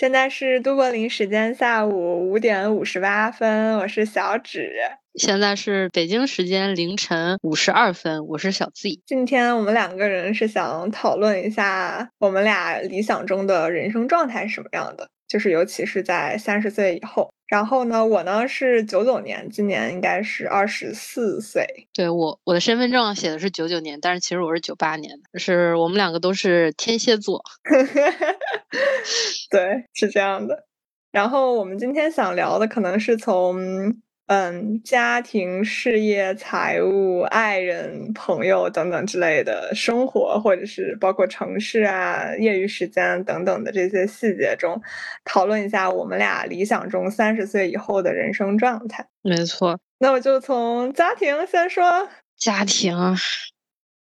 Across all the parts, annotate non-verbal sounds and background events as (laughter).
现在是都柏林时间下午五点五十八分，我是小指。现在是北京时间凌晨五十二分，我是小 Z。今天我们两个人是想讨论一下我们俩理想中的人生状态是什么样的，就是尤其是在三十岁以后。然后呢，我呢是九九年，今年应该是二十四岁。对我，我的身份证写的是九九年，但是其实我是九八年的，是我们两个都是天蝎座。(laughs) 对，是这样的。然后我们今天想聊的可能是从。嗯，家庭、事业、财务、爱人、朋友等等之类的生活，或者是包括城市啊、业余时间等等的这些细节中，讨论一下我们俩理想中三十岁以后的人生状态。没错，那我就从家庭先说。家庭，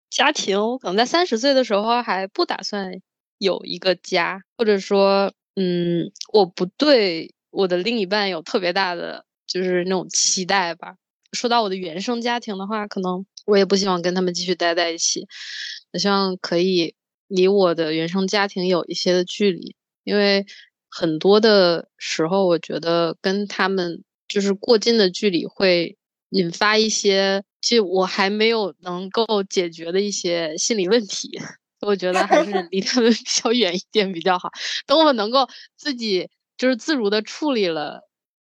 家庭，我可能在三十岁的时候还不打算有一个家，或者说，嗯，我不对我的另一半有特别大的。就是那种期待吧。说到我的原生家庭的话，可能我也不希望跟他们继续待在一起。我希望可以离我的原生家庭有一些的距离，因为很多的时候，我觉得跟他们就是过近的距离会引发一些，就我还没有能够解决的一些心理问题。我觉得还是离他们比较远一点比较好。等我能够自己就是自如的处理了。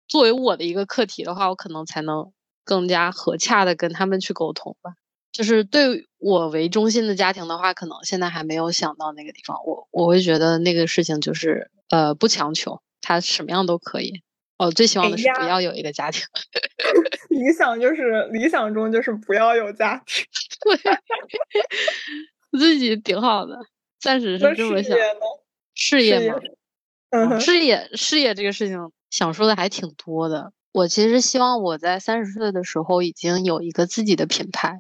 作为我的一个课题的话，我可能才能更加和洽的跟他们去沟通吧。就是对我为中心的家庭的话，可能现在还没有想到那个地方。我我会觉得那个事情就是呃不强求，他什么样都可以。哦，最希望的是不要有一个家庭。(laughs) 理想就是理想中就是不要有家庭。(laughs) 对，自己挺好的，暂时是这么想。事业吗？嗯，事业事业这个事情。想说的还挺多的。我其实希望我在三十岁的时候已经有一个自己的品牌，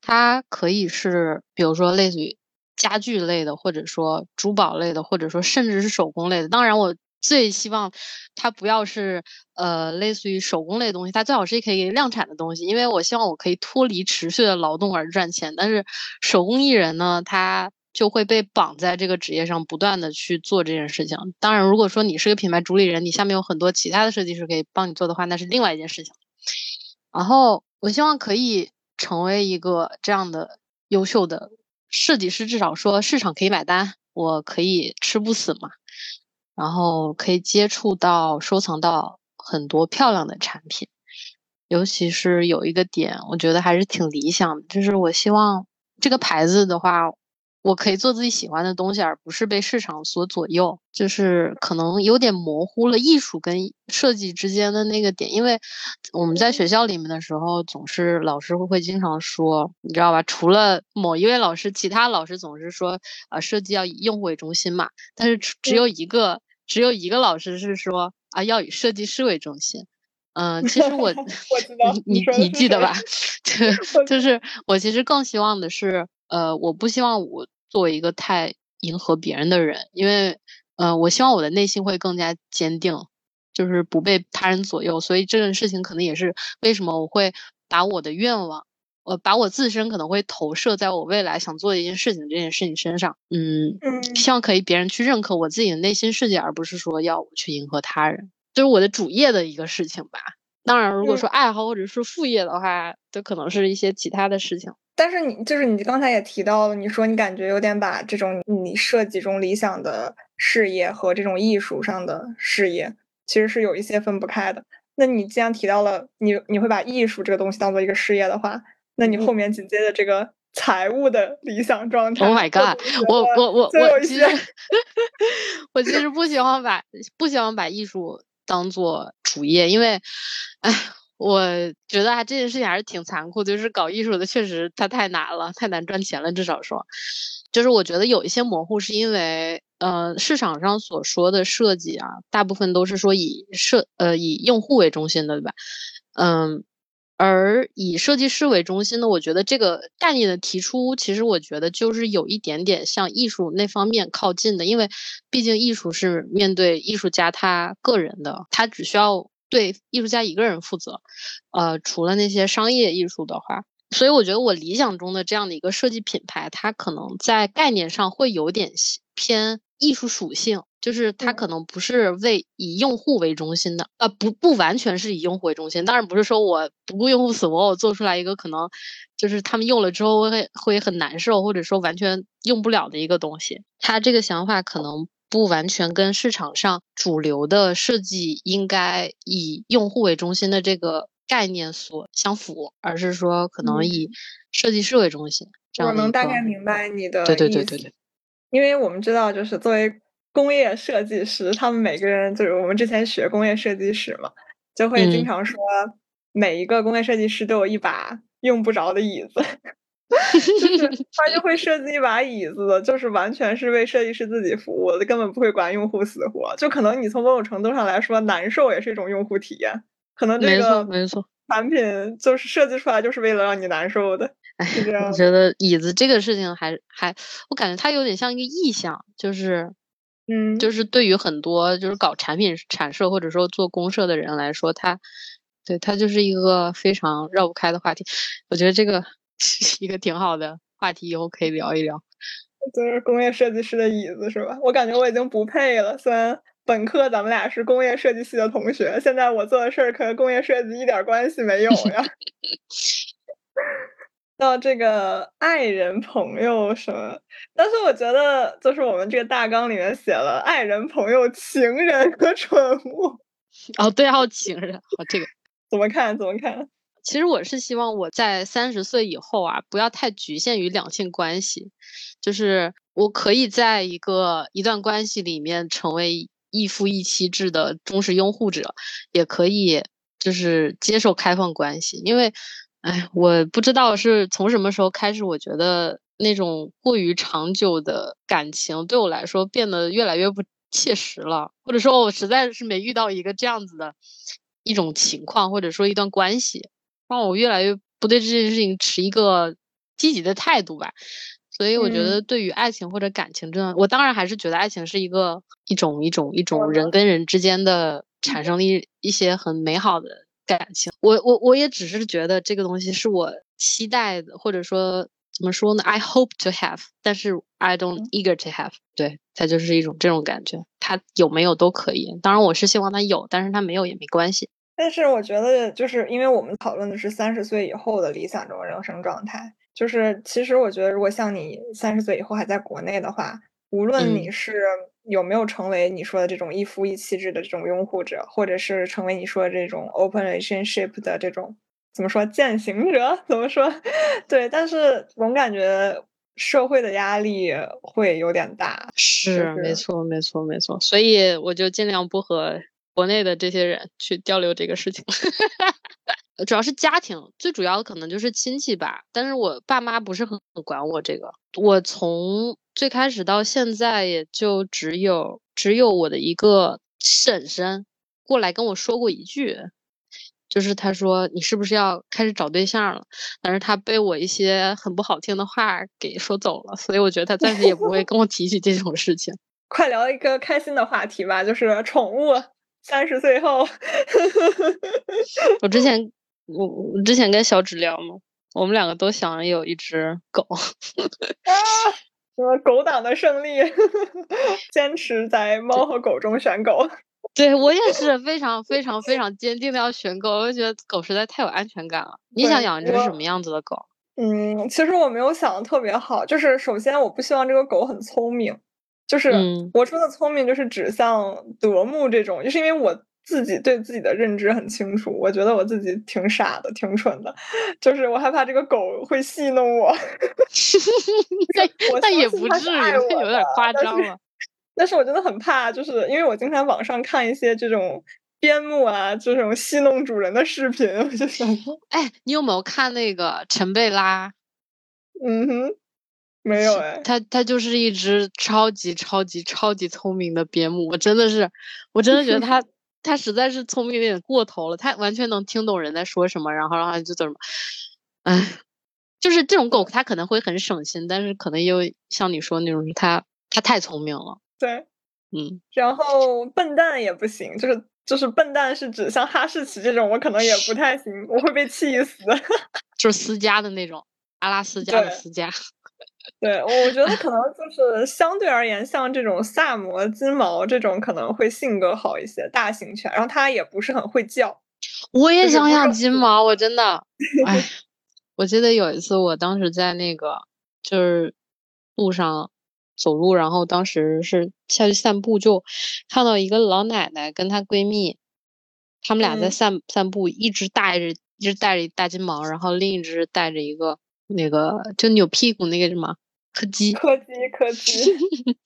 它可以是，比如说类似于家具类的，或者说珠宝类的，或者说甚至是手工类的。当然，我最希望它不要是呃类似于手工类的东西，它最好是可以量产的东西，因为我希望我可以脱离持续的劳动而赚钱。但是手工艺人呢，他。就会被绑在这个职业上，不断的去做这件事情。当然，如果说你是个品牌主理人，你下面有很多其他的设计师可以帮你做的话，那是另外一件事情。然后，我希望可以成为一个这样的优秀的设计师，至少说市场可以买单，我可以吃不死嘛。然后可以接触到、收藏到很多漂亮的产品，尤其是有一个点，我觉得还是挺理想的，就是我希望这个牌子的话。我可以做自己喜欢的东西，而不是被市场所左右。就是可能有点模糊了艺术跟设计之间的那个点，因为我们在学校里面的时候，总是老师会会经常说，你知道吧？除了某一位老师，其他老师总是说，啊，设计要以用户为中心嘛。但是只有一个，只有一个老师是说，啊，要以设计师为中心。嗯，其实我，(laughs) 你你记得吧？(laughs) 就就是我其实更希望的是。呃，我不希望我作为一个太迎合别人的人，因为，呃，我希望我的内心会更加坚定，就是不被他人左右。所以这件事情可能也是为什么我会把我的愿望，呃，把我自身可能会投射在我未来想做的一件事情这件事情身上。嗯，希望可以别人去认可我自己的内心世界，而不是说要我去迎合他人，就是我的主业的一个事情吧。当然，如果说爱好或者是副业的话，就可能是一些其他的事情。但是你就是你刚才也提到了，你说你感觉有点把这种你设计中理想的事业和这种艺术上的事业其实是有一些分不开的。那你既然提到了你你会把艺术这个东西当做一个事业的话，那你后面紧接着这个财务的理想状态？Oh my god！我我我我其实 (laughs) 我其实不喜欢把不喜欢把艺术当做主业，因为哎。我觉得啊，这件事情还是挺残酷，就是搞艺术的确实它太难了，太难赚钱了。至少说，就是我觉得有一些模糊，是因为呃市场上所说的设计啊，大部分都是说以设呃以用户为中心的，对吧？嗯，而以设计师为中心的，我觉得这个概念的提出，其实我觉得就是有一点点向艺术那方面靠近的，因为毕竟艺术是面对艺术家他个人的，他只需要。对艺术家一个人负责，呃，除了那些商业艺术的话，所以我觉得我理想中的这样的一个设计品牌，它可能在概念上会有点偏艺术属性，就是它可能不是为以用户为中心的，呃，不不完全是以用户为中心。当然不是说我不顾用户死活，我做出来一个可能就是他们用了之后会会很难受，或者说完全用不了的一个东西。他这个想法可能不完全跟市场上主流的设计应该以用户为中心的这个概念所相符，而是说可能以设计师为中心。我能大概明白你的对对对对对，因为我们知道，就是作为。工业设计师，他们每个人就是我们之前学工业设计史嘛，就会经常说，每一个工业设计师都有一把用不着的椅子，(laughs) 就是 (laughs) 他就会设计一把椅子，就是完全是为设计师自己服务的，根本不会管用户死活。就可能你从某种程度上来说，难受也是一种用户体验。可能这个没错，产品就是设计出来就是为了让你难受的。哎，我觉得椅子这个事情还还，我感觉它有点像一个意向，就是。嗯，就是对于很多就是搞产品产设或者说做公社的人来说，他对他就是一个非常绕不开的话题。我觉得这个是 (laughs) 一个挺好的话题，以后可以聊一聊。(laughs) 就是工业设计师的椅子是吧？我感觉我已经不配了。虽然本科咱们俩是工业设计系的同学，现在我做的事儿可跟工业设计一点关系没有呀。(laughs) 到这个爱人、朋友什么，但是我觉得就是我们这个大纲里面写了爱人、朋友、情人和宠物。哦，对，还有情人，好这个怎么看？怎么看？其实我是希望我在三十岁以后啊，不要太局限于两性关系，就是我可以在一个一段关系里面成为一夫一妻制的忠实拥护者，也可以就是接受开放关系，因为。哎，我不知道是从什么时候开始，我觉得那种过于长久的感情对我来说变得越来越不切实了，或者说，我实在是没遇到一个这样子的一种情况，或者说一段关系，让我越来越不对这件事情持一个积极的态度吧。所以，我觉得对于爱情或者感情这样，我当然还是觉得爱情是一个一种一种一种人跟人之间的产生了一一些很美好的。感情，我我我也只是觉得这个东西是我期待的，或者说怎么说呢？I hope to have，但是 I don't eager to have。对，它就是一种这种感觉，它有没有都可以。当然，我是希望它有，但是它没有也没关系。但是我觉得，就是因为我们讨论的是三十岁以后的理想中人生状态，就是其实我觉得，如果像你三十岁以后还在国内的话，无论你是。有没有成为你说的这种一夫一妻制的这种拥护者，或者是成为你说的这种 open relationship 的这种怎么说践行者？怎么说？对，但是总感觉社会的压力会有点大。是，没错，没错，没错。所以我就尽量不和国内的这些人去交流这个事情。(laughs) 主要是家庭，最主要的可能就是亲戚吧。但是我爸妈不是很管我这个。我从最开始到现在，也就只有只有我的一个婶婶过来跟我说过一句，就是他说你是不是要开始找对象了？但是他被我一些很不好听的话给说走了，所以我觉得他暂时也不会跟我提起这种事情。(laughs) 快聊一个开心的话题吧，就是宠物。三十岁后，我之前。我我之前跟小纸聊嘛，我们两个都想有一只狗。啊，什么狗党的胜利？坚持在猫和狗中选狗。(laughs) 对我也是非常非常非常坚定的要选狗，我就觉得狗实在太有安全感了。你想养一只什么样子的狗？嗯，其实我没有想的特别好，就是首先我不希望这个狗很聪明，就是我说的聪明就是指像德牧这种，就是因为我。自己对自己的认知很清楚，我觉得我自己挺傻的，挺蠢的，就是我害怕这个狗会戏弄我。(laughs) (laughs) 但也不至于，有点夸张了。(laughs) 但是我真的很怕，就是因为我经常网上看一些这种边牧啊，这种戏弄主人的视频，我就想说，哎，你有没有看那个陈贝拉？嗯哼，没有哎。它它就是一只超级超级超级聪明的边牧，我真的是，我真的觉得 (laughs) 它。它实在是聪明有点过头了，它完全能听懂人在说什么，然后然后就怎么，哎，就是这种狗，它可能会很省心，但是可能又像你说那种，它它太聪明了。对，嗯，然后笨蛋也不行，就是就是笨蛋是指像哈士奇这种，我可能也不太行，我会被气死。(laughs) 就是私家的那种，阿拉斯加的私家。对，我觉得可能就是相对而言，像这种萨摩、金毛这种可能会性格好一些，大型犬，然后它也不是很会叫。我也想养金毛，我真的，(laughs) 哎，我记得有一次，我当时在那个就是路上走路，然后当时是下去散步，就看到一个老奶奶跟她闺蜜，她们俩在散散步，一直带着一只带着大金毛，然后另一只带着一个那个就扭屁股那个什么柯基，柯基柯基，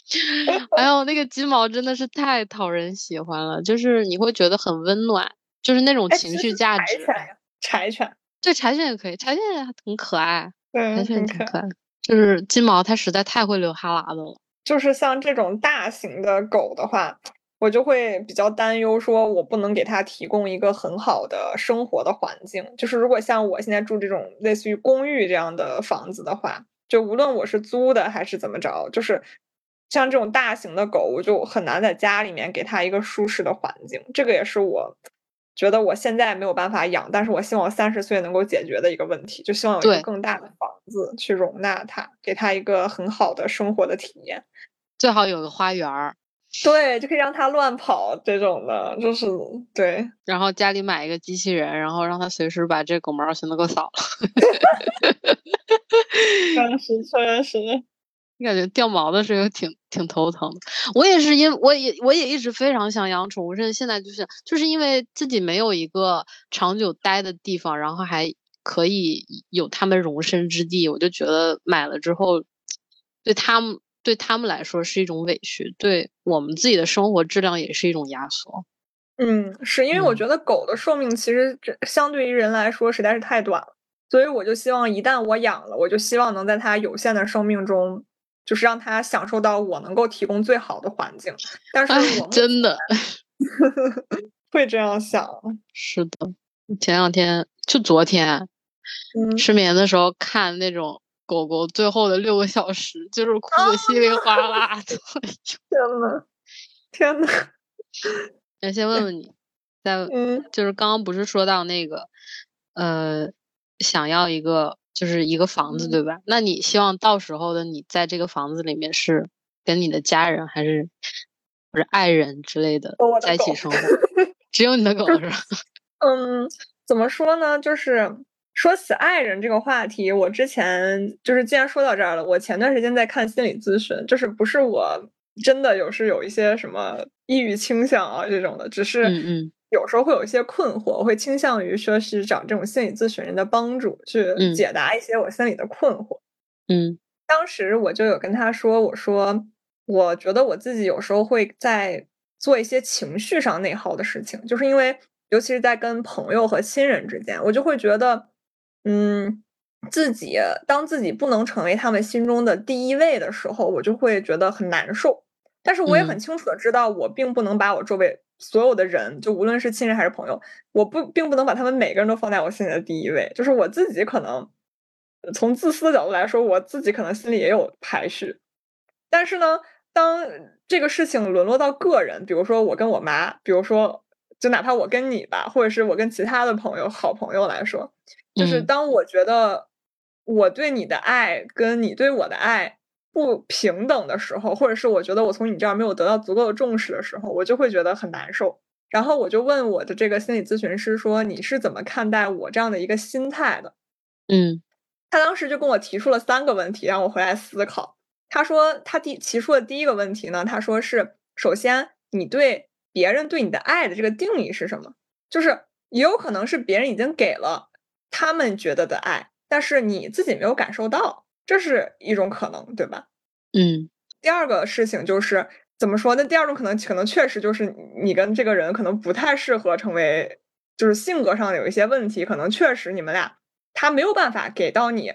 (laughs) 哎呦，那个金毛真的是太讨人喜欢了，就是你会觉得很温暖。就是那种情绪价值，柴犬，柴犬对柴犬也可以，柴犬也很可爱，柴犬挺可爱。就是金毛，它实在太会流哈喇子了。就是像这种大型的狗的话，我就会比较担忧，说我不能给他提供一个很好的生活的环境。就是如果像我现在住这种类似于公寓这样的房子的话，就无论我是租的还是怎么着，就是像这种大型的狗，我就很难在家里面给它一个舒适的环境。这个也是我。觉得我现在没有办法养，但是我希望我三十岁能够解决的一个问题，就希望有一个更大的房子去容纳它，给它一个很好的生活的体验，最好有个花园儿，对，就可以让它乱跑这种的，就是对。然后家里买一个机器人，然后让它随时把这狗毛全都给我扫了。确 (laughs) 实，确实。你 (laughs) 感觉掉毛的时候挺挺头疼的。我也是因我也我也一直非常想养宠物，甚至现在就是就是因为自己没有一个长久待的地方，然后还可以有他们容身之地，我就觉得买了之后，对他们对他们来说是一种委屈，对我们自己的生活质量也是一种压缩。嗯，是因为我觉得狗的寿命其实相对于人来说实在是太短了，所以我就希望一旦我养了，我就希望能在它有限的生命中。就是让它享受到我能够提供最好的环境，但是我真的 (laughs) 会这样想。是的，前两天就昨天，失眠的时候看那种狗狗最后的六个小时，就是哭的稀里哗啦的。(laughs) 天呐，天呐！(laughs) 那先问问你，在就是刚刚不是说到那个呃，想要一个。就是一个房子，对吧？那你希望到时候的你在这个房子里面是跟你的家人还是或者爱人之类的在一起生活？(laughs) 只有你的狗是吧？嗯，怎么说呢？就是说起爱人这个话题，我之前就是既然说到这儿了，我前段时间在看心理咨询，就是不是我真的有是有一些什么抑郁倾向啊这种的，只是。有时候会有一些困惑，我会倾向于说是找这种心理咨询人的帮助，去解答一些我心里的困惑。嗯，当时我就有跟他说，我说我觉得我自己有时候会在做一些情绪上内耗的事情，就是因为尤其是在跟朋友和亲人之间，我就会觉得，嗯，自己当自己不能成为他们心中的第一位的时候，我就会觉得很难受。但是我也很清楚的知道，我并不能把我周围。所有的人，就无论是亲人还是朋友，我不并不能把他们每个人都放在我心里的第一位。就是我自己可能从自私的角度来说，我自己可能心里也有排序。但是呢，当这个事情沦落到个人，比如说我跟我妈，比如说就哪怕我跟你吧，或者是我跟其他的朋友、好朋友来说，就是当我觉得我对你的爱跟你对我的爱。不平等的时候，或者是我觉得我从你这儿没有得到足够的重视的时候，我就会觉得很难受。然后我就问我的这个心理咨询师说：“你是怎么看待我这样的一个心态的？”嗯，他当时就跟我提出了三个问题，让我回来思考。他说他第提出的第一个问题呢，他说是：首先，你对别人对你的爱的这个定义是什么？就是也有可能是别人已经给了他们觉得的爱，但是你自己没有感受到。这是一种可能，对吧？嗯。第二个事情就是怎么说？那第二种可能，可能确实就是你跟这个人可能不太适合成为，就是性格上有一些问题，可能确实你们俩他没有办法给到你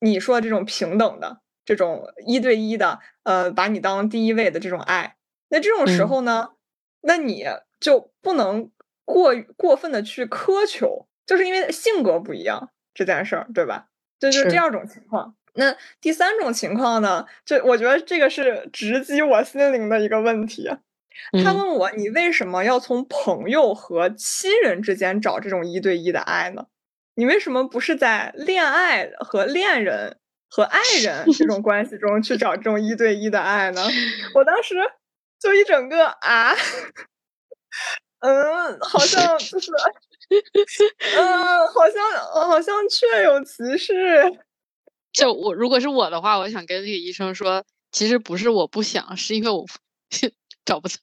你说这种平等的这种一对一的，呃，把你当第一位的这种爱。那这种时候呢，那你就不能过过分的去苛求，就是因为性格不一样这件事儿，对吧？这就是第二种情况。那第三种情况呢？这我觉得这个是直击我心灵的一个问题。他问我：“你为什么要从朋友和亲人之间找这种一对一的爱呢？你为什么不是在恋爱和恋人和爱人这种关系中去找这种一对一的爱呢？我当时就一整个啊，(laughs) 嗯，好像就是，嗯，(laughs) 好像好像确有其事。(laughs) 就我如果是我的话，我想跟那个医生说，其实不是我不想，是因为我 (laughs) 找不到。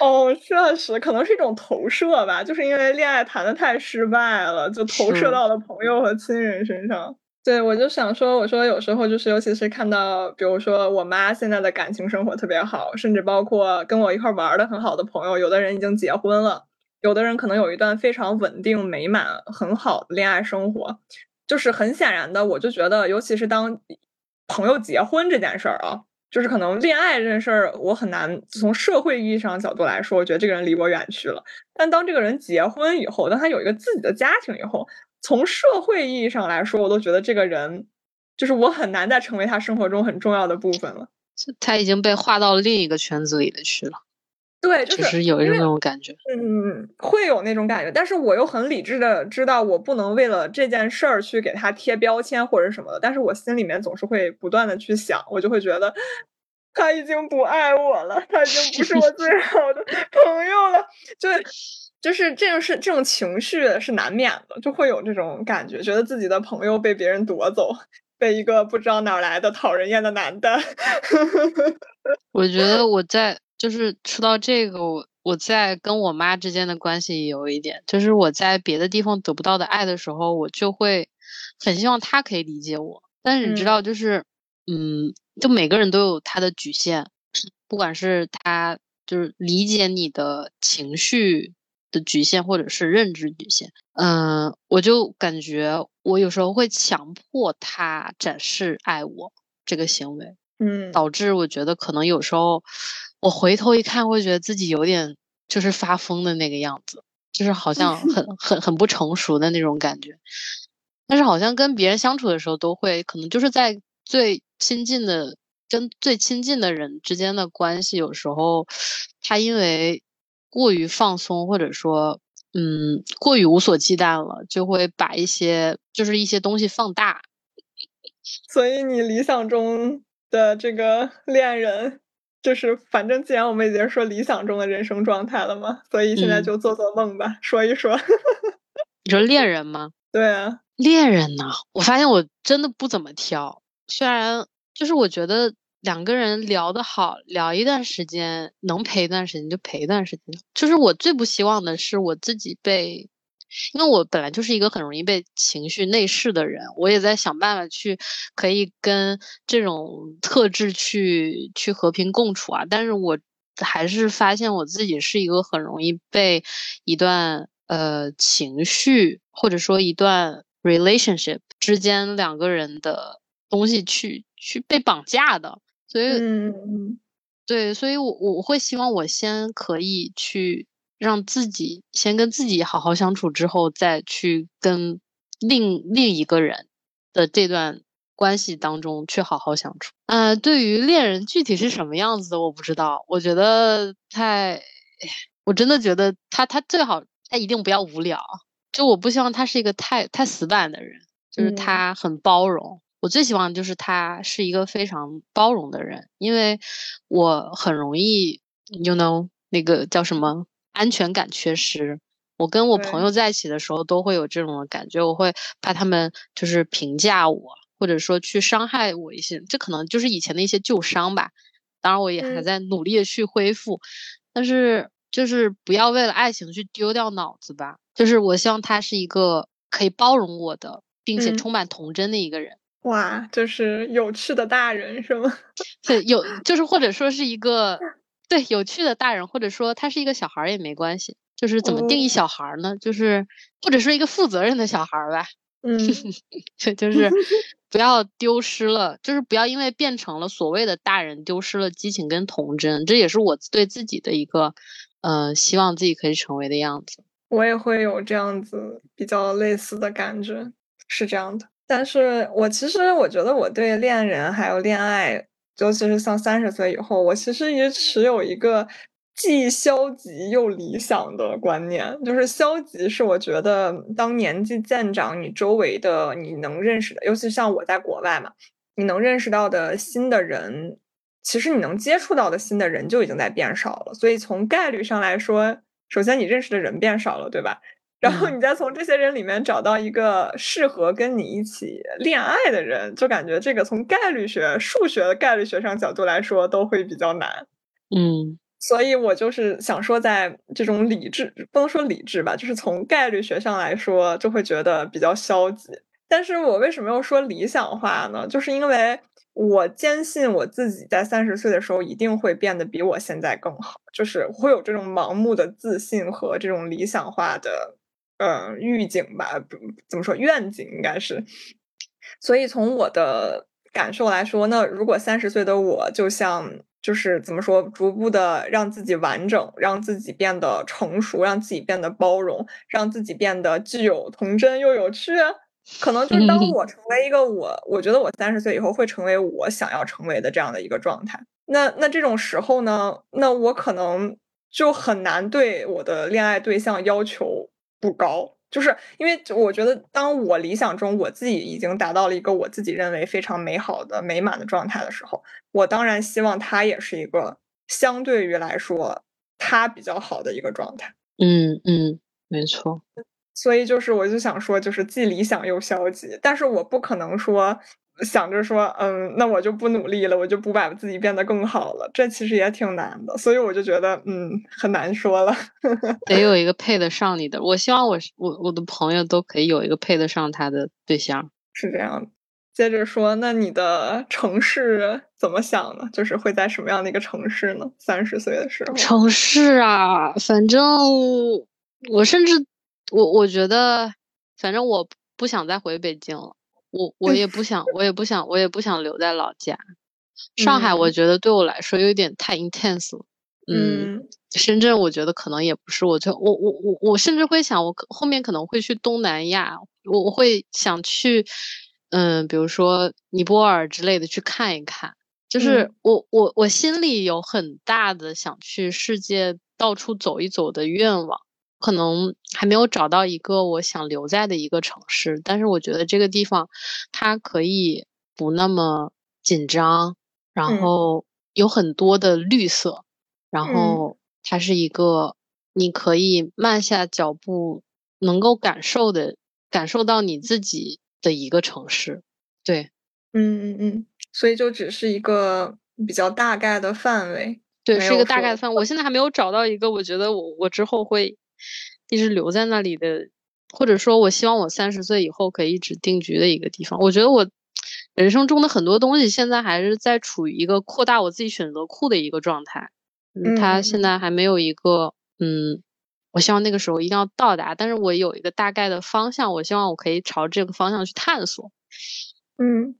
哦，确实，可能是一种投射吧，就是因为恋爱谈的太失败了，就投射到了朋友和亲人身上。对，我就想说，我说有时候就是，尤其是看到，比如说我妈现在的感情生活特别好，甚至包括跟我一块玩的很好的朋友，有的人已经结婚了，有的人可能有一段非常稳定、美满、很好的恋爱生活。就是很显然的，我就觉得，尤其是当朋友结婚这件事儿啊，就是可能恋爱这件事儿，我很难从社会意义上角度来说，我觉得这个人离我远去了。但当这个人结婚以后，当他有一个自己的家庭以后，从社会意义上来说，我都觉得这个人，就是我很难再成为他生活中很重要的部分了。他已经被划到另一个圈子里的去了。对，就是有一种那种感觉，嗯，会有那种感觉，但是我又很理智的知道，我不能为了这件事儿去给他贴标签或者什么的，但是我心里面总是会不断的去想，我就会觉得他已经不爱我了，他已经不是我最好的 (laughs) 朋友了，就就是这种是这种情绪是难免的，就会有这种感觉，觉得自己的朋友被别人夺走，被一个不知道哪来的讨人厌的男的，(laughs) 我觉得我在。就是说到这个，我我在跟我妈之间的关系也有一点，就是我在别的地方得不到的爱的时候，我就会很希望她可以理解我。但是你知道，就是嗯，就每个人都有他的局限，不管是他就是理解你的情绪的局限，或者是认知局限。嗯，我就感觉我有时候会强迫他展示爱我这个行为，嗯，导致我觉得可能有时候。我回头一看，会觉得自己有点就是发疯的那个样子，就是好像很很很不成熟的那种感觉。但是好像跟别人相处的时候，都会可能就是在最亲近的跟最亲近的人之间的关系，有时候他因为过于放松，或者说嗯过于无所忌惮了，就会把一些就是一些东西放大。所以你理想中的这个恋人。就是，反正既然我们已经说理想中的人生状态了嘛，所以现在就做做梦吧，说一说。(laughs) 你说恋人吗？对啊，恋人呢？我发现我真的不怎么挑，虽然就是我觉得两个人聊得好，聊一段时间，能陪一段时间就陪一段时间。就是我最不希望的是我自己被。因为我本来就是一个很容易被情绪内视的人，我也在想办法去可以跟这种特质去去和平共处啊。但是我还是发现我自己是一个很容易被一段呃情绪或者说一段 relationship 之间两个人的东西去去被绑架的。所以，嗯，对，所以我我会希望我先可以去。让自己先跟自己好好相处，之后再去跟另另一个人的这段关系当中去好好相处。呃，对于恋人具体是什么样子的，我不知道。我觉得太，我真的觉得他他最好他一定不要无聊。就我不希望他是一个太太死板的人，就是他很包容。我最希望就是他是一个非常包容的人，因为我很容易，you know，那个叫什么？安全感缺失，我跟我朋友在一起的时候都会有这种感觉，我会怕他们就是评价我，或者说去伤害我一些，这可能就是以前的一些旧伤吧。当然，我也还在努力的去恢复，但是就是不要为了爱情去丢掉脑子吧。就是我希望他是一个可以包容我的，并且充满童真的一个人。哇，就是有趣的大人是吗？(laughs) 对，有就是或者说是一个。对，有趣的大人，或者说他是一个小孩儿也没关系。就是怎么定义小孩儿呢？就是或者说一个负责任的小孩儿吧。嗯，(laughs) 这就是 (laughs) 不要丢失了，就是不要因为变成了所谓的大人，丢失了激情跟童真。这也是我对自己的一个，呃，希望自己可以成为的样子。我也会有这样子比较类似的感觉，是这样的。但是我其实我觉得我对恋人还有恋爱。尤其是像三十岁以后，我其实也持有一个既消极又理想的观念。就是消极是我觉得当年纪渐长，你周围的你能认识的，尤其像我在国外嘛，你能认识到的新的人，其实你能接触到的新的人就已经在变少了。所以从概率上来说，首先你认识的人变少了，对吧？然后你再从这些人里面找到一个适合跟你一起恋爱的人，就感觉这个从概率学、数学的概率学上角度来说都会比较难。嗯，所以我就是想说，在这种理智不能说理智吧，就是从概率学上来说，就会觉得比较消极。但是我为什么要说理想化呢？就是因为我坚信我自己在三十岁的时候一定会变得比我现在更好，就是会有这种盲目的自信和这种理想化的。嗯，预警吧，怎么说愿景应该是。所以从我的感受来说，那如果三十岁的我，就像就是怎么说，逐步的让自己完整，让自己变得成熟，让自己变得包容，让自己变得既有童真又有趣，可能就是当我成为一个我，我觉得我三十岁以后会成为我想要成为的这样的一个状态。那那这种时候呢，那我可能就很难对我的恋爱对象要求。不高，就是因为我觉得，当我理想中我自己已经达到了一个我自己认为非常美好的美满的状态的时候，我当然希望他也是一个相对于来说他比较好的一个状态。嗯嗯，没错。所以就是，我就想说，就是既理想又消极，但是我不可能说。想着说，嗯，那我就不努力了，我就不把自己变得更好了。这其实也挺难的，所以我就觉得，嗯，很难说了。(laughs) 得有一个配得上你的。我希望我我我的朋友都可以有一个配得上他的对象。是这样的。接着说，那你的城市怎么想呢？就是会在什么样的一个城市呢？三十岁的时候。城市啊，反正我甚至我我觉得，反正我不想再回北京了。我我也不想，我也不想，我也不想留在老家。上海我觉得对我来说有点太 intense 了。嗯，深圳我觉得可能也不是我最我我我我甚至会想，我后面可能会去东南亚，我我会想去，嗯，比如说尼泊尔之类的去看一看。就是我我我心里有很大的想去世界到处走一走的愿望。可能还没有找到一个我想留在的一个城市，但是我觉得这个地方它可以不那么紧张，然后有很多的绿色，然后它是一个你可以慢下脚步，能够感受的感受到你自己的一个城市。对，嗯嗯嗯，所以就只是一个比较大概的范围，对，是一个大概的范围。我现在还没有找到一个，我觉得我我之后会。一直留在那里的，或者说，我希望我三十岁以后可以一直定居的一个地方。我觉得我人生中的很多东西现在还是在处于一个扩大我自己选择库的一个状态。嗯，他现在还没有一个，嗯，我希望那个时候一定要到达。但是我有一个大概的方向，我希望我可以朝这个方向去探索。嗯，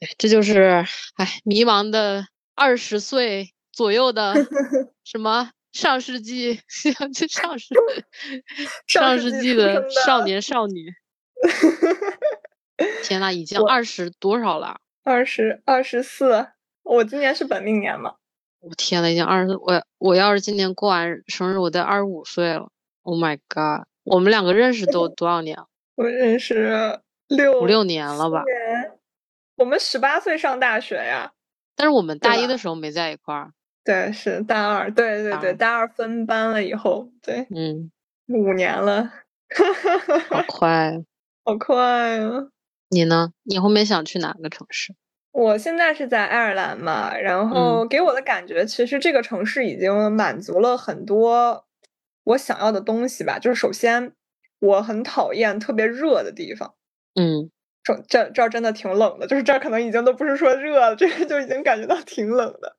对，这就是哎，迷茫的二十岁左右的 (laughs) 什么。上世纪，(laughs) 就上世 (laughs) 上世纪的少年少女。天呐，已经二十多少了？二十二十四。我今年是本命年嘛？我天呐，已经二十，我我要是今年过完生日，我得二十五岁了。Oh my god！我们两个认识都 (laughs) 多少年？我认识六五六年了吧？我们十八岁上大学呀。但是我们大一的时候没在一块儿。对，是大二，对对对，大二分班了以后，对，嗯，五年了，(laughs) 好快，好快啊！你呢？你后面想去哪个城市？我现在是在爱尔兰嘛，然后给我的感觉，其实这个城市已经满足了很多我想要的东西吧。就是首先，我很讨厌特别热的地方，嗯，这这这儿真的挺冷的，就是这儿可能已经都不是说热了，这个就已经感觉到挺冷的。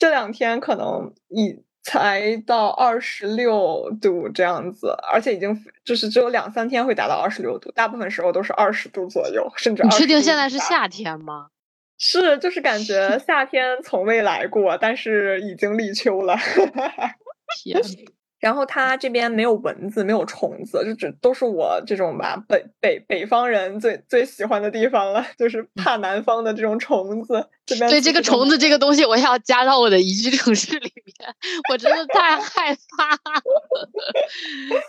这两天可能已才到二十六度这样子，而且已经就是只有两三天会达到二十六度，大部分时候都是二十度左右，甚至。你确定现在是夏天吗？(laughs) 是，就是感觉 (laughs) 夏天从未来过，但是已经立秋了。(laughs) 天，然后它这边没有蚊子，没有虫子，就只都是我这种吧北北北方人最最喜欢的地方了，就是怕南方的这种虫子。这边对这个虫子这个东西，我要加到我的宜居城市里面，(laughs) 我真的太害怕了，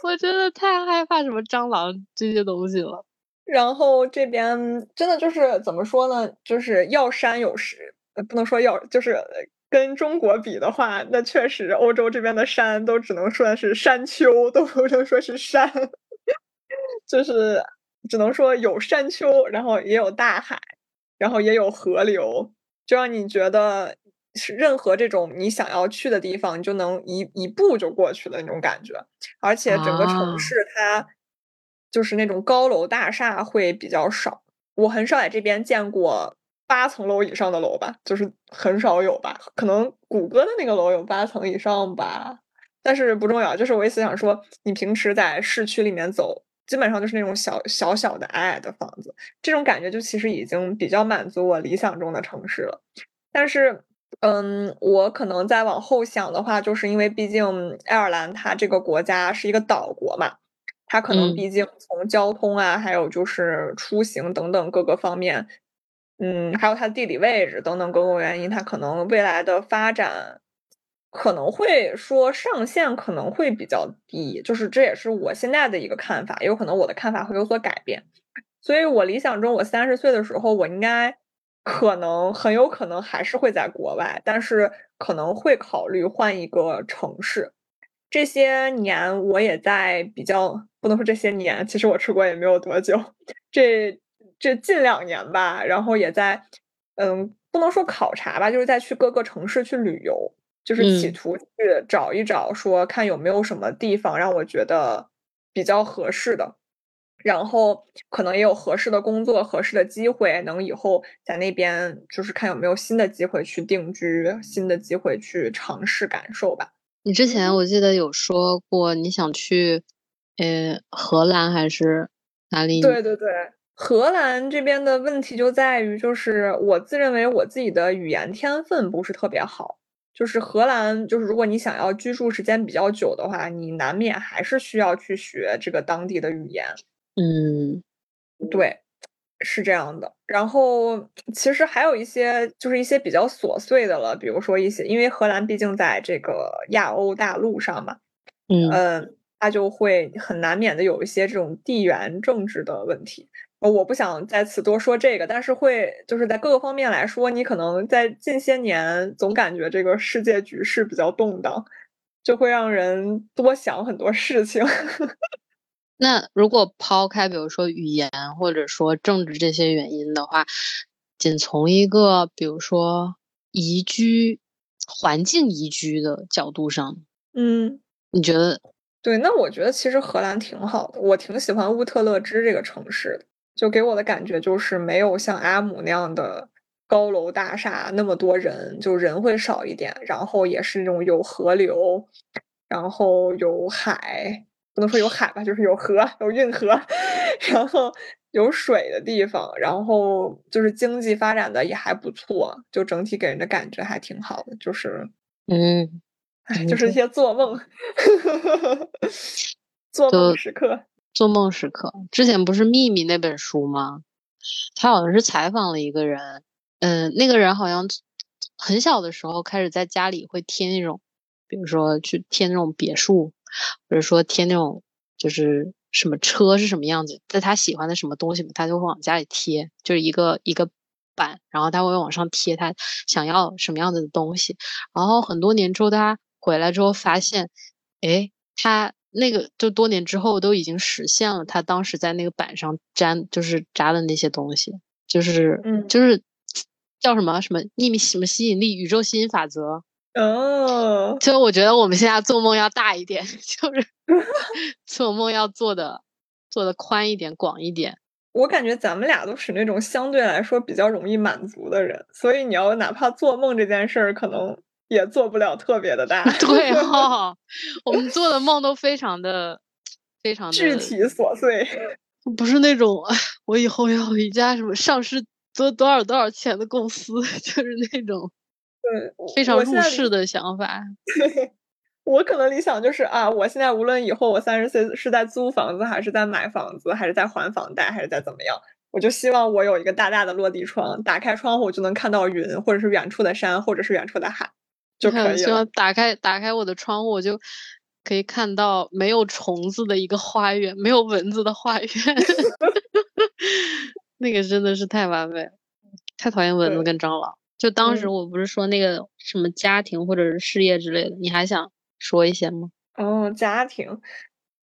我真的太害怕什么蟑螂这些东西了。然后这边真的就是怎么说呢？就是要山有石，不能说要，就是。跟中国比的话，那确实欧洲这边的山都只能算是山丘，都不能说是山，(laughs) 就是只能说有山丘，然后也有大海，然后也有河流，就让你觉得是任何这种你想要去的地方，你就能一一步就过去的那种感觉。而且整个城市它就是那种高楼大厦会比较少，我很少在这边见过。八层楼以上的楼吧，就是很少有吧，可能谷歌的那个楼有八层以上吧，但是不重要。就是我意思想说，你平时在市区里面走，基本上就是那种小小小的矮矮的房子，这种感觉就其实已经比较满足我理想中的城市了。但是，嗯，我可能再往后想的话，就是因为毕竟爱尔兰它这个国家是一个岛国嘛，它可能毕竟从交通啊，还有就是出行等等各个方面。嗯，还有它的地理位置等等各个原因，它可能未来的发展可能会说上限可能会比较低，就是这也是我现在的一个看法，也有可能我的看法会有所改变。所以我理想中，我三十岁的时候，我应该可能很有可能还是会在国外，但是可能会考虑换一个城市。这些年我也在比较，不能说这些年，其实我出国也没有多久，这。这近两年吧，然后也在，嗯，不能说考察吧，就是在去各个城市去旅游，就是企图去找一找，说看有没有什么地方让我觉得比较合适的，然后可能也有合适的工作、合适的机会，能以后在那边就是看有没有新的机会去定居，新的机会去尝试感受吧。你之前我记得有说过你想去，呃，荷兰还是哪里？对对对。荷兰这边的问题就在于，就是我自认为我自己的语言天分不是特别好。就是荷兰，就是如果你想要居住时间比较久的话，你难免还是需要去学这个当地的语言。嗯，对，是这样的。然后其实还有一些，就是一些比较琐碎的了，比如说一些，因为荷兰毕竟在这个亚欧大陆上嘛，嗯，它就会很难免的有一些这种地缘政治的问题。我不想在此多说这个，但是会就是在各个方面来说，你可能在近些年总感觉这个世界局势比较动荡，就会让人多想很多事情。(laughs) 那如果抛开比如说语言或者说政治这些原因的话，仅从一个比如说宜居环境宜居的角度上，嗯，你觉得？对，那我觉得其实荷兰挺好的，我挺喜欢乌特勒支这个城市的。就给我的感觉就是没有像阿姆那样的高楼大厦那么多人，就人会少一点，然后也是那种有河流，然后有海，不能说有海吧，就是有河有运河，(laughs) 然后有水的地方，然后就是经济发展的也还不错，就整体给人的感觉还挺好的，就是嗯，哎就是一些做梦，(laughs) 做梦时刻。做梦时刻之前不是《秘密》那本书吗？他好像是采访了一个人，嗯，那个人好像很小的时候开始在家里会贴那种，比如说去贴那种别墅，或者说贴那种就是什么车是什么样子，在他喜欢的什么东西嘛，他就会往家里贴，就是一个一个板，然后他会往上贴他想要什么样子的东西。然后很多年之后，他回来之后发现，哎，他。那个就多年之后都已经实现了，他当时在那个板上粘就是扎的那些东西，就是嗯，就是叫什么什么秘密什么吸引力宇宙吸引法则哦。所以我觉得我们现在做梦要大一点，(laughs) 就是 (laughs) 做梦要做的做的宽一点广一点。我感觉咱们俩都是那种相对来说比较容易满足的人，所以你要哪怕做梦这件事儿，可能。也做不了特别的大，(laughs) 对哈，我们做的梦都非常的非常的具体琐碎，不是那种我以后要一家什么上市多多少多少钱的公司，(laughs) 就是那种对非常入世的想法。(laughs) 我可能理想就是啊，我现在无论以后我三十岁是在租房子，还是在买房子，还是在还房贷，还是在怎么样，我就希望我有一个大大的落地窗，打开窗户就能看到云，或者是远处的山，或者是远处的海，就可以希望打开打开我的窗户，我就可以看到没有虫子的一个花园，没有蚊子的花园。(laughs) 那个真的是太完美了，太讨厌蚊子跟蟑螂。就当时我不是说那个什么家庭或者是事业之类的，你还想？说一些吗？哦，家庭，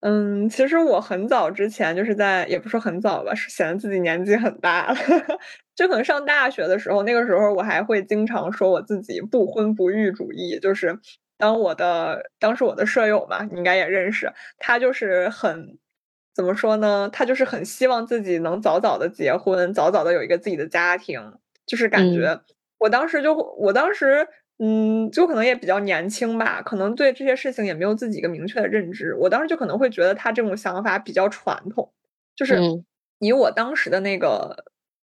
嗯，其实我很早之前就是在，也不是很早吧，是显得自己年纪很大了。(laughs) 就可能上大学的时候，那个时候我还会经常说我自己不婚不育主义。就是当我的当时我的舍友嘛，你应该也认识，他就是很怎么说呢？他就是很希望自己能早早的结婚，早早的有一个自己的家庭。就是感觉我当时就我当时。嗯，就可能也比较年轻吧，可能对这些事情也没有自己一个明确的认知。我当时就可能会觉得他这种想法比较传统，就是以我当时的那个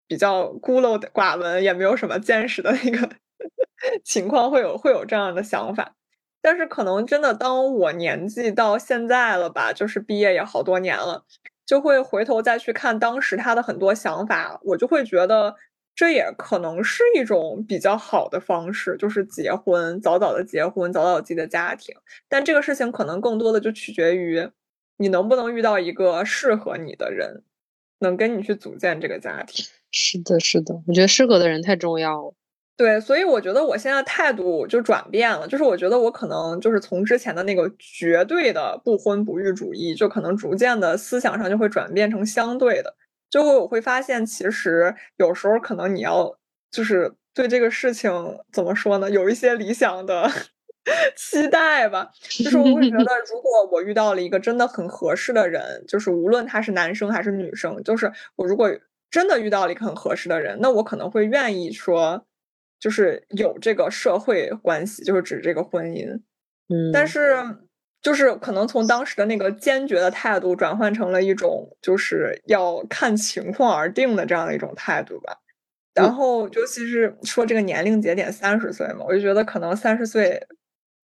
比较孤陋寡闻，也没有什么见识的那个 (laughs) 情况，会有会有这样的想法。但是可能真的当我年纪到现在了吧，就是毕业也好多年了，就会回头再去看当时他的很多想法，我就会觉得。这也可能是一种比较好的方式，就是结婚，早早的结婚，早早有自己的家庭。但这个事情可能更多的就取决于你能不能遇到一个适合你的人，能跟你去组建这个家庭。是的，是的，我觉得适合的人太重要了。对，所以我觉得我现在态度就转变了，就是我觉得我可能就是从之前的那个绝对的不婚不育主义，就可能逐渐的思想上就会转变成相对的。就会我会发现，其实有时候可能你要就是对这个事情怎么说呢，有一些理想的 (laughs) 期待吧。就是我会觉得，如果我遇到了一个真的很合适的人，就是无论他是男生还是女生，就是我如果真的遇到了一个很合适的人，那我可能会愿意说，就是有这个社会关系，就是指这个婚姻。嗯，但是。就是可能从当时的那个坚决的态度转换成了一种就是要看情况而定的这样的一种态度吧。然后尤其是说这个年龄节点三十岁嘛，我就觉得可能三十岁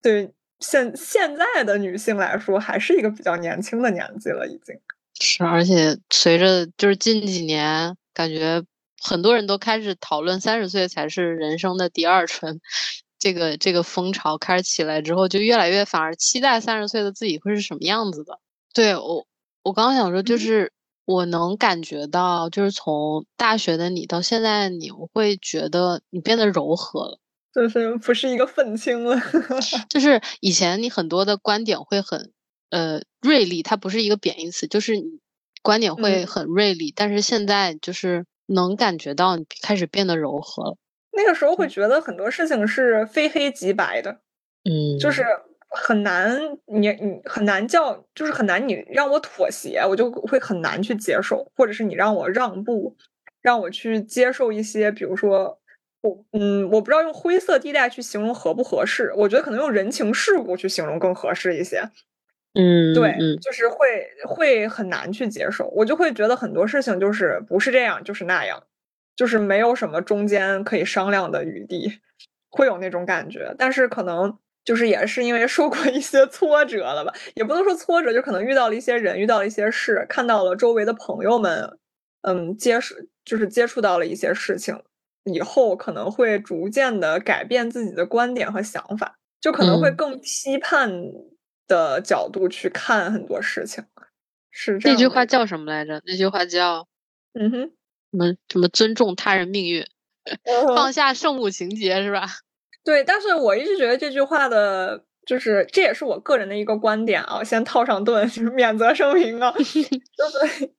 对现现在的女性来说还是一个比较年轻的年纪了，已经是。而且随着就是近几年，感觉很多人都开始讨论三十岁才是人生的第二春。这个这个风潮开始起来之后，就越来越反而期待三十岁的自己会是什么样子的。对我，我刚刚想说，就是我能感觉到，就是从大学的你到现在你，我会觉得你变得柔和了，就是不是一个愤青了。就是以前你很多的观点会很呃锐利，它不是一个贬义词，就是你观点会很锐利，但是现在就是能感觉到你开始变得柔和了。那个时候会觉得很多事情是非黑即白的，嗯，就是很难，你你很难叫，就是很难你让我妥协，我就会很难去接受，或者是你让我让步，让我去接受一些，比如说我嗯，我不知道用灰色地带去形容合不合适，我觉得可能用人情世故去形容更合适一些，嗯，对，就是会会很难去接受，我就会觉得很多事情就是不是这样就是那样。就是没有什么中间可以商量的余地，会有那种感觉。但是可能就是也是因为受过一些挫折了吧，也不能说挫折，就可能遇到了一些人，遇到了一些事，看到了周围的朋友们，嗯，接触就是接触到了一些事情以后，可能会逐渐的改变自己的观点和想法，就可能会更批判的角度去看很多事情。是这那句话叫什么来着？那句话叫嗯哼。什么什么尊重他人命运，(laughs) 放下圣母情节是吧？(laughs) 对，但是我一直觉得这句话的，就是这也是我个人的一个观点啊。先套上盾，(laughs) 就是免责声明啊。就是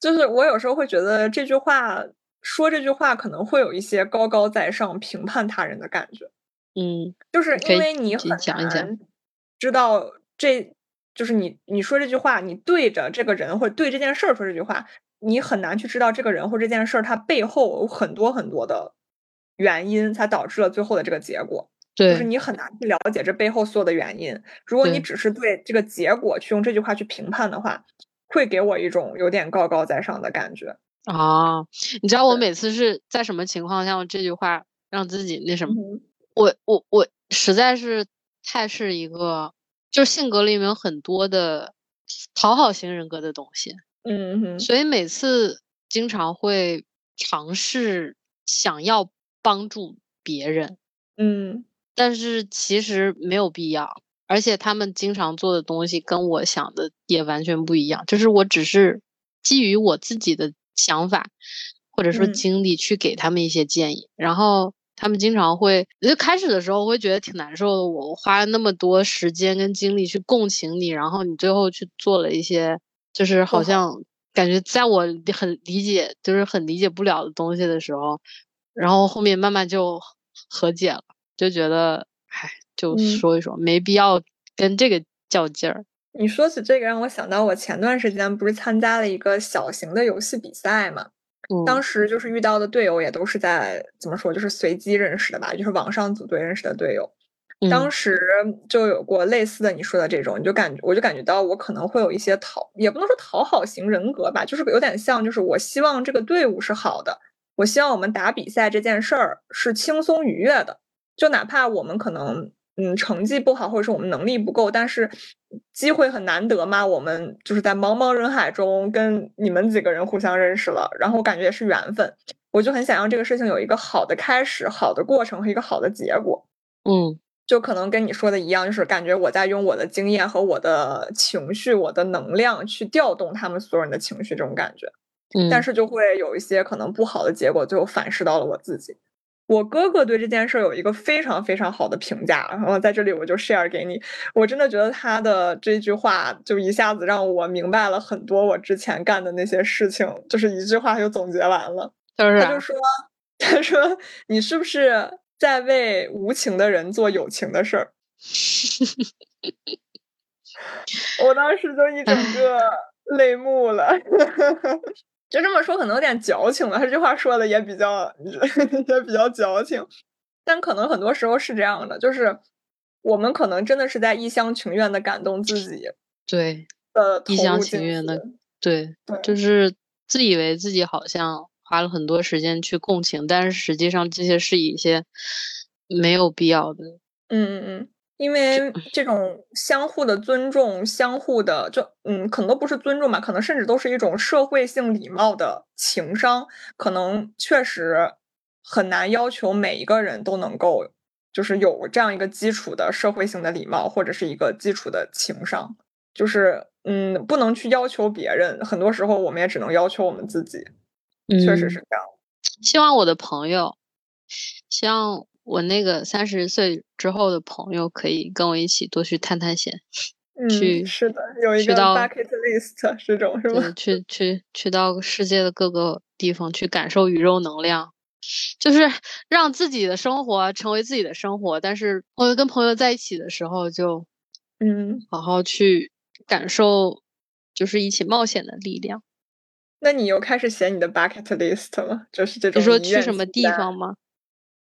就是我有时候会觉得这句话说这句话可能会有一些高高在上评判他人的感觉。嗯，就是因为你很难知道这就是你你说这句话，你对着这个人或者对这件事儿说这句话。你很难去知道这个人或这件事儿，它背后有很多很多的原因，才导致了最后的这个结果。对，就是你很难去了解这背后所有的原因。如果你只是对这个结果去用这句话去评判的话，会给我一种有点高高在上的感觉。啊，你知道我每次是在什么情况下用这句话让自己那什么？我我我实在是太是一个就是性格里面有很多的讨好型人格的东西，嗯哼，所以每次经常会尝试想要帮助别人，嗯。但是其实没有必要，而且他们经常做的东西跟我想的也完全不一样，就是我只是基于我自己的想法或者说嗯。经历去给他们一些建议，然后他们经常会，就开始的时候我会觉得挺难受的，我花了那么多时间跟精力去共情你，然后你最后去做了一些，就是好像感觉在我很理解，就是很理解不了的东西的时候，然后后面慢慢就和解了，就觉得，唉，就嗯说一说，没必要跟这个较劲儿。你说起这个，让我想到我前段时间不是参加了一个小型的游戏比赛嘛？当嗯时就是遇到的队友也都是在怎么说，就是随机认识的吧，就是网上组队认识的队友。当嗯。时就有过类似的你说的这种，你就感觉我就感觉到我可能会有一些讨，也不能说讨好型人格吧，就是有点像，就是我希望这个队伍是好的，我希望我们打比赛这件事儿是轻松愉悦的，就哪怕我们可能嗯成绩不好，或者是我们能力不够，但是机会很难得嘛，我们就是在茫茫人海中跟你们几个人互相认识了，然后我感觉也是缘分，我就很想让这个事情有一个好的开始、好的过程和一个好的结果。嗯就可能跟你说的一样，就是感觉我在用我的经验和我的情绪、我的能量去调动他们所有人的情绪，这种感觉。嗯，但是就会有一些可能不好的结果，最后反噬到了我自己。我哥哥对这件事儿有一个非常非常好的评价，然后在这里我就 share 给你。我真的觉得他的这句话就一下子让我明白了很多我之前干的那些事情，就是一句话就总结完了。就是啊他就说：“ (laughs) 他说你是不是在为无情的人做有情的事儿？(laughs) ”我当时就一整个泪目了。(laughs) 就这么说可能有点矫情了，他这话说的也比较 (laughs) 也比较矫情，但可能很多时候是这样的，就是我们可能真的是在一厢情愿的感动自己对呃一厢情愿的对，对就是自以为自己好像花了很多时间去共情，但是实际上这些是一些没有必要的。嗯嗯嗯，因为这种相互的尊重，相互的就嗯，可能都不是尊重吧，可能甚至都是一种社会性礼貌的情商，可能确实很难要求每一个人都能够就是有这样一个基础的社会性的礼貌，或者是一个基础的情商，就是嗯，不能去要求别人，很多时候我们也只能要求我们自己，确实嗯是这样。希望我的朋友，希望我那个三十岁之后的朋友可以跟我一起多去探探险，去嗯，是的，有一个 bucket list 这种是吗？去去去到世界的各个地方去感受宇宙能量，就是让自己的生活成为自己的生活。但是我跟朋友在一起的时候，就嗯。好好去感受，就是一起冒险的力量。那你又开始写你的 bucket list 了，就是这种你说去什么地方？吗？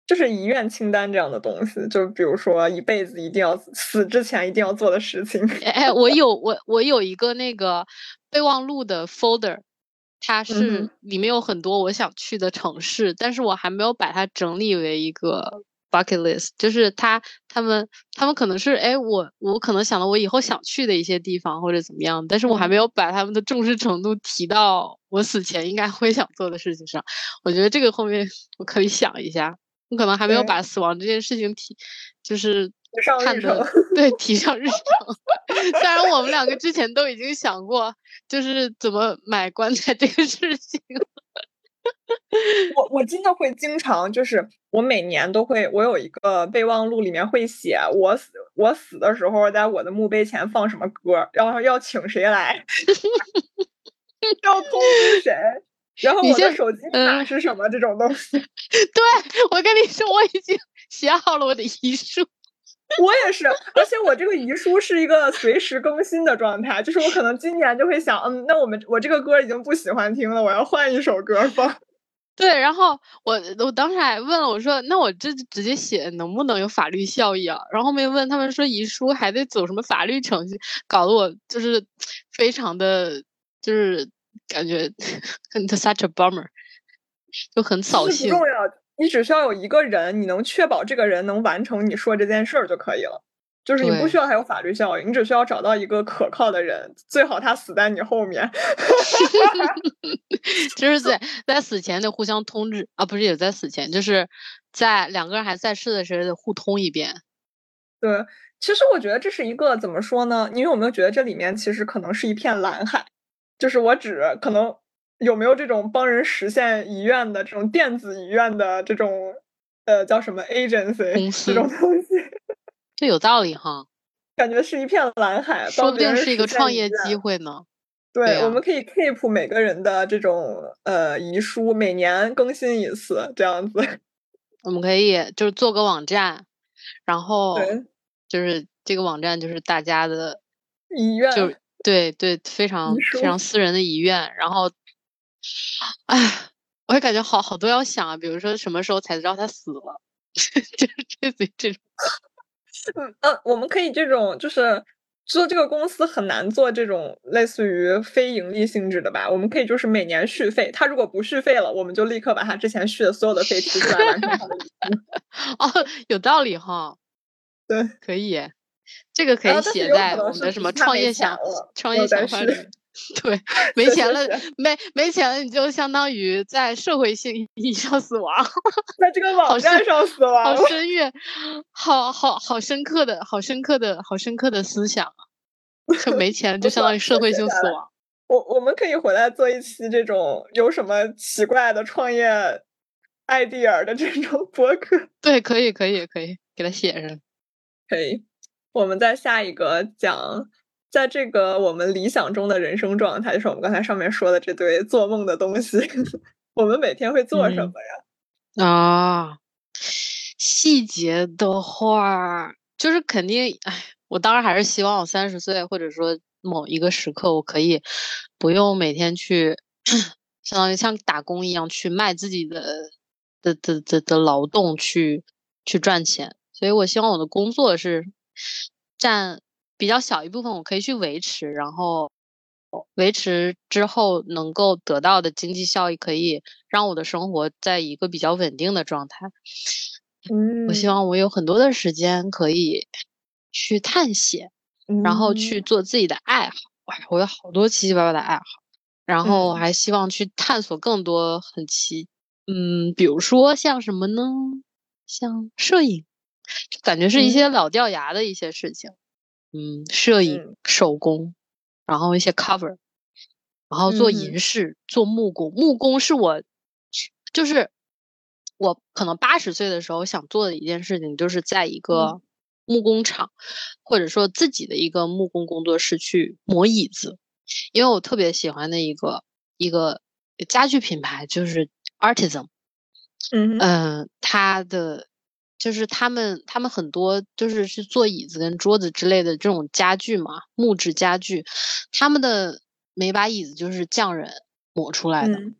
就是遗愿清单这样的东西，就比如说一辈子一定要死之前一定要做的事情。哎哎，我有我我有一个那个备忘录的 folder，它嗯是里面有很多我想去的城市，但是我还没有把它整理为一个 bucket list，就是他他们他们可能是哎我我可能想到我以后想去的一些地方或者怎么样，但是我还没嗯有把他们的重视程度提到我死前应该会想做的事情上。我觉得这个后面我可以想一下，我可能还没有把死亡这件事情提，就是看的对 (laughs) 提上日程。虽然我们两个之前都已经想过，就是怎么买棺材这个事情。我我真的会经常，就是我每年都会，我有一个备忘录，里面会写我死我死的时候，在我的墓碑前放什么歌，然后要请谁来，(laughs) 要通知谁，然后我的手机码嗯是什么这种东西。(laughs) 对我跟你说，我已经写好了我的遗书。(laughs) 我也是，而且我这个遗书是一个随时更新的状态，就是我可能今年就会想，嗯，那我们我这个歌已经不喜欢听了，我要换一首歌放。对，然后我我当时还问了，我说那我这直接写能不能有法律效益啊？然后后面问他们说遗书还得走什么法律程序，搞得我就是非常的就是感觉 (laughs) 很 such a bummer，就很扫兴不。重要，你只需要有一个人，你能确保这个人能完成你说这件事儿就可以了。就是你不需要还有法律效应，你只需要找到一个可靠的人，最好他死在你后面。(laughs) 就是在在死前得互相通知啊，不是也在死前，就是在两个人还在世的时候得互通一遍。对，其实我觉得这是一个怎么说呢？你有没有觉得这里面其实可能是一片蓝海？就是我指可能有没有这种帮人实现遗愿的这种电子遗愿的这种呃叫什么 agency 这种东西，这有道理哈，感觉是一片蓝海，说不定是一个创业机会呢。对，对啊我们可以 keep 每个人的这种呃遗书，每年更新一次，这样子。(laughs) 我们可以就是做个网站，然后，就是这个网站就是大家的，遗愿就对对，非常非常私人的遗愿。然后，哎，我也感觉好好多要想啊，比如说什么时候才知道他死了，(laughs) 就是类似于这种。嗯呃，我们可以这种就是做这个公司很难做这种类似于非盈利性质的吧？我们可以就是每年续费，他如果不续费了，我们就立刻把他之前续的所有的费提出来完成他的。(laughs) 哦，有道理哈，(laughs) 对，可以，这个可以写在我们的什么创业想创业想法里面。(laughs) 对，没钱了，(laughs) 没没钱了，你就相当于在社会性意义上死亡，(laughs) 在这个网站上死亡好。深远，好好好深刻的，好深刻的，好深刻的思想啊！就没钱就相当于社会性死亡。我我们可以回来做一期这种有什么奇怪的创业 idea 的这种博客。对，可以，可以，可以给他写上。可以，我们在下一个讲，在这个我们理想中的人生状态，就是我们刚才上面说的这堆做梦的东西，(laughs) 我们每天会做什嗯么呀？啊，细节的话，就是肯定，哎，我当然还是希望我三十岁，或者说某一个时刻，我可以不用每天去，(clears throat) 相当于像打工一样去卖自己的的的的的劳动去去赚钱。所以我希望我的工作是占比较小一部分，我可以去维持，然后维持之后能够得到的经济效益，可以让我的生活在一个比较稳定的状态。嗯，我希望我有很多的时间可以去探险，然后去嗯做自己的爱好。哇，我有好多七七八八的爱好，然后还希望去探索更多很奇，嗯，比如说像什么呢？像摄影，就感觉是一些老掉牙的一些事情。嗯，摄影、嗯。手工，然后一些 cover，然后做嗯银饰、做木工。木工是我，就是我可能八十岁的时候想做的一件事情，就是在一个木工厂，或者说自己的一个木工工作室去磨椅子，因为我特别喜欢的一个一个家具品牌就是 Artisan。嗯哼。嗯，他的就是他们他们很多就是去做椅子跟桌子之类的这种家具嘛，木质家具，他们的每把椅子就是匠人磨出来的，嗯。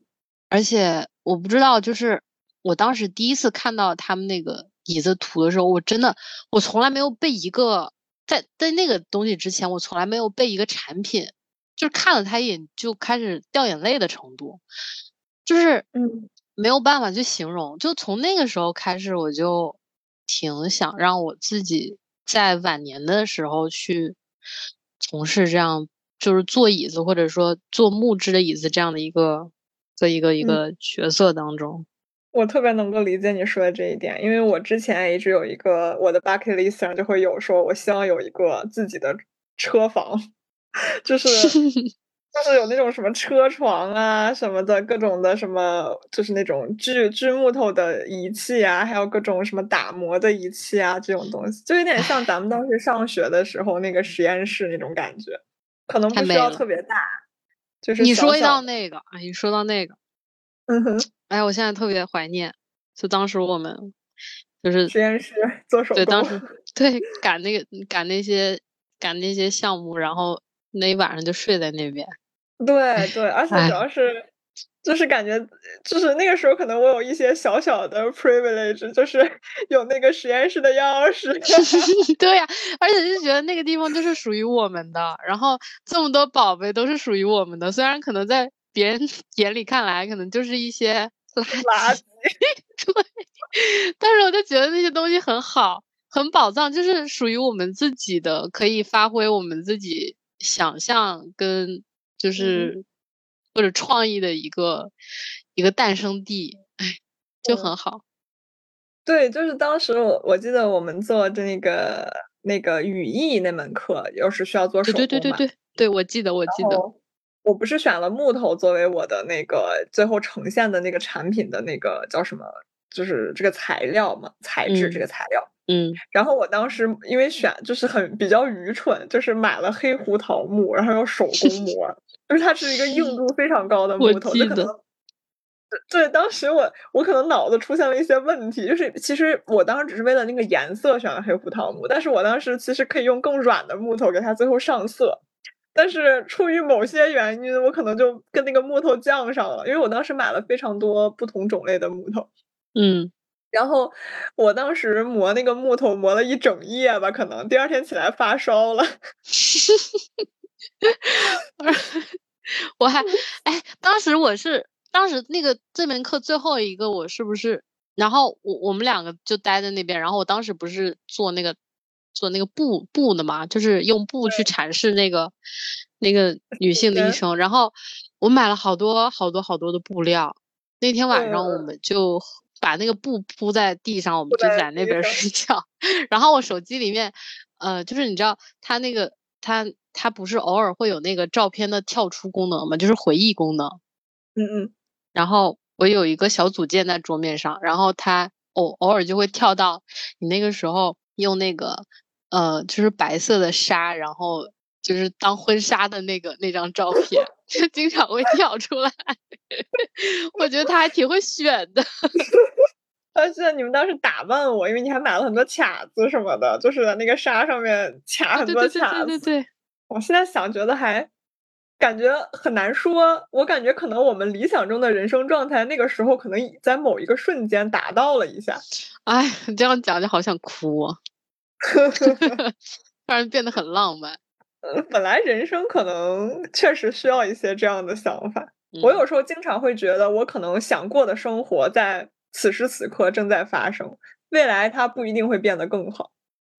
而且我不知道，就是我当时第一次看到他们那个椅子图的时候，我真的我从来没有被一个在在那个东西之前，我从来没有被一个产品就是看了他一眼就开始掉眼泪的程度，就是嗯。没有办法去形容。就从那个时候开始，我就挺想让我自己在晚年的时候去从事这样，就是做椅子或者说做木质的椅子这样的一个的一个一嗯个角色当中。我特别能够理解你说的这一点，因为我之前也一直有一个我的 bucket list 上就会有说，我希望有一个自己的车房，(laughs) 就是就是有那种什么车床啊什么的，各种的什么，就是那种锯锯木头的仪器啊，还有各种什么打磨的仪器啊，这种东西，就有点像咱们当时上学的时候那个实验室那种感觉，可能不需要特别大，就。是你说到那个，哎，你说到那个，嗯哼，哎，我现在特别怀念，就当时我们就是实验室做手对，当工时。(laughs) 对赶那个赶那些赶那些项目，然后那一晚上就睡在那边。对对，而且哎主要是，就是感觉，就是那个时候可能我有一些小小的 privilege，就是 (laughs) 有那个实验室的钥匙。(laughs) 对呀、而且就觉得那个地方就是属于我们的，然后这么多宝贝都是属于我们的，虽然可能在别人眼里看来可能就是一些垃圾，垃 (laughs) 圾对，但是我就觉得那些东西很好，很宝藏，就是属于我们自己的，可以发挥我们自己想象跟就是或者创意的一个一个诞生地，哎，就很好。对，就是当时我我记得我们做的那个那个语义那门课，又是需要做手工对对对对对，我记得我记得。我不是选了木头作为我的那个最后呈现的那个产品的那个叫什么？就是这个材料嘛，材质这个材料。嗯。然后我当时因为选就是很比较愚蠢，就是买了黑胡桃木，然后用手工磨，就是它是一个硬度非常高的木头，就可能。对，当时我我可能脑子出现了一些问题，就是其实我当时只是为了那个颜色选了黑胡桃木，但是我当时其实可以用更软的木头给它最后上色。但是出于某些原因，我可能就跟那个木头犟上了，因为我当时买了非常多不同种类的木头，嗯，然后我当时磨那个木头磨了一整夜吧，可能第二天起来发烧了。(laughs) (laughs) 我还 (laughs) 哎，当时我是当时那个这门课最后一个，我是不是？然后我我们两个就待在那边，然后我当时不是做那个。做那个布布的嘛，就是用布去阐释那个那个女性的一生。然后我买了好多好多好多的布料。那天晚上我们就把那个布铺在地上，我们就在那边 (laughs) 睡觉。然后我手机里面，呃，就是你知道，他那个它它不是偶尔会有那个照片的跳出功能吗，就是回忆功能。嗯嗯。然后我有一个小组件在桌面上，然后它偶偶尔就会跳到你那个时候用那个。呃，就是白色的纱，然后就是当婚纱的那个那张照片，就 (laughs) 经常会跳出来。(laughs) 我觉得他还挺会选的。我记得你们当时打扮我，因为你还买了很多卡子什么的，就是那个纱上面卡很多卡子。对对对。我现在想，觉得还感觉很难说。我感觉可能我们理想中的人生状态，那个时候可能在某一个瞬间达到了一下。哎，这样讲就好想哭啊。(laughs) 呵呵呵，突然变得很浪漫。嗯，本来人生可能确实需要一些这样的想法。我有时候经常会觉得，我可能想过的生活在此时此刻正在发生，未来它不一定会变得更好。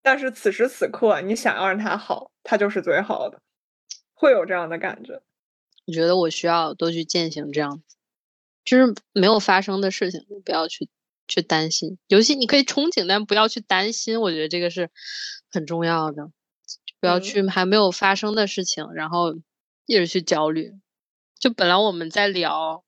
但是此时此刻，你想要让它好，它就是最好的，会有这样的感觉。我觉得我需要多去践行这样子，就是没有发生的事情，不要去。去担心尤其，你可以憧憬，但不要去担心。我觉得这个是很重要的，不要去还没有发生的事情，然后一直去焦虑。就本来我们在聊，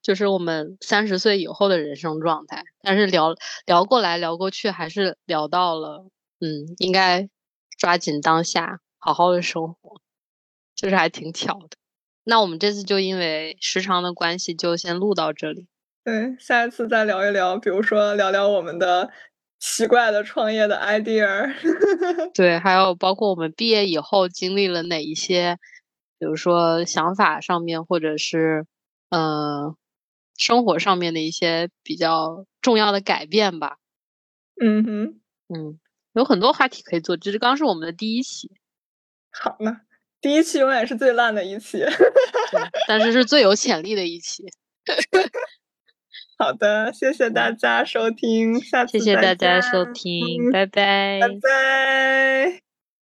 就是我们三十岁以后的人生状态，但是聊聊过来聊过去，还是聊到了，嗯，应该抓紧当下，好好的生活，就是还挺巧的。那我们这次就因为时长的关系，就先录到这里。对，下一次再聊一聊，比如说聊聊我们的奇怪的创业的 idea。(laughs) 对，还有包括我们毕业以后经历了哪一些，比如说想法上面，或者是呃生活上面的一些比较重要的改变吧。嗯哼，嗯，有很多话题可以做，这是刚是我们的第一期。好呢，第一期永远是最烂的一期，(laughs) 但是是最有潜力的一期。(laughs) 好的，谢谢大家收听，下次谢谢大家收听，拜拜，拜拜。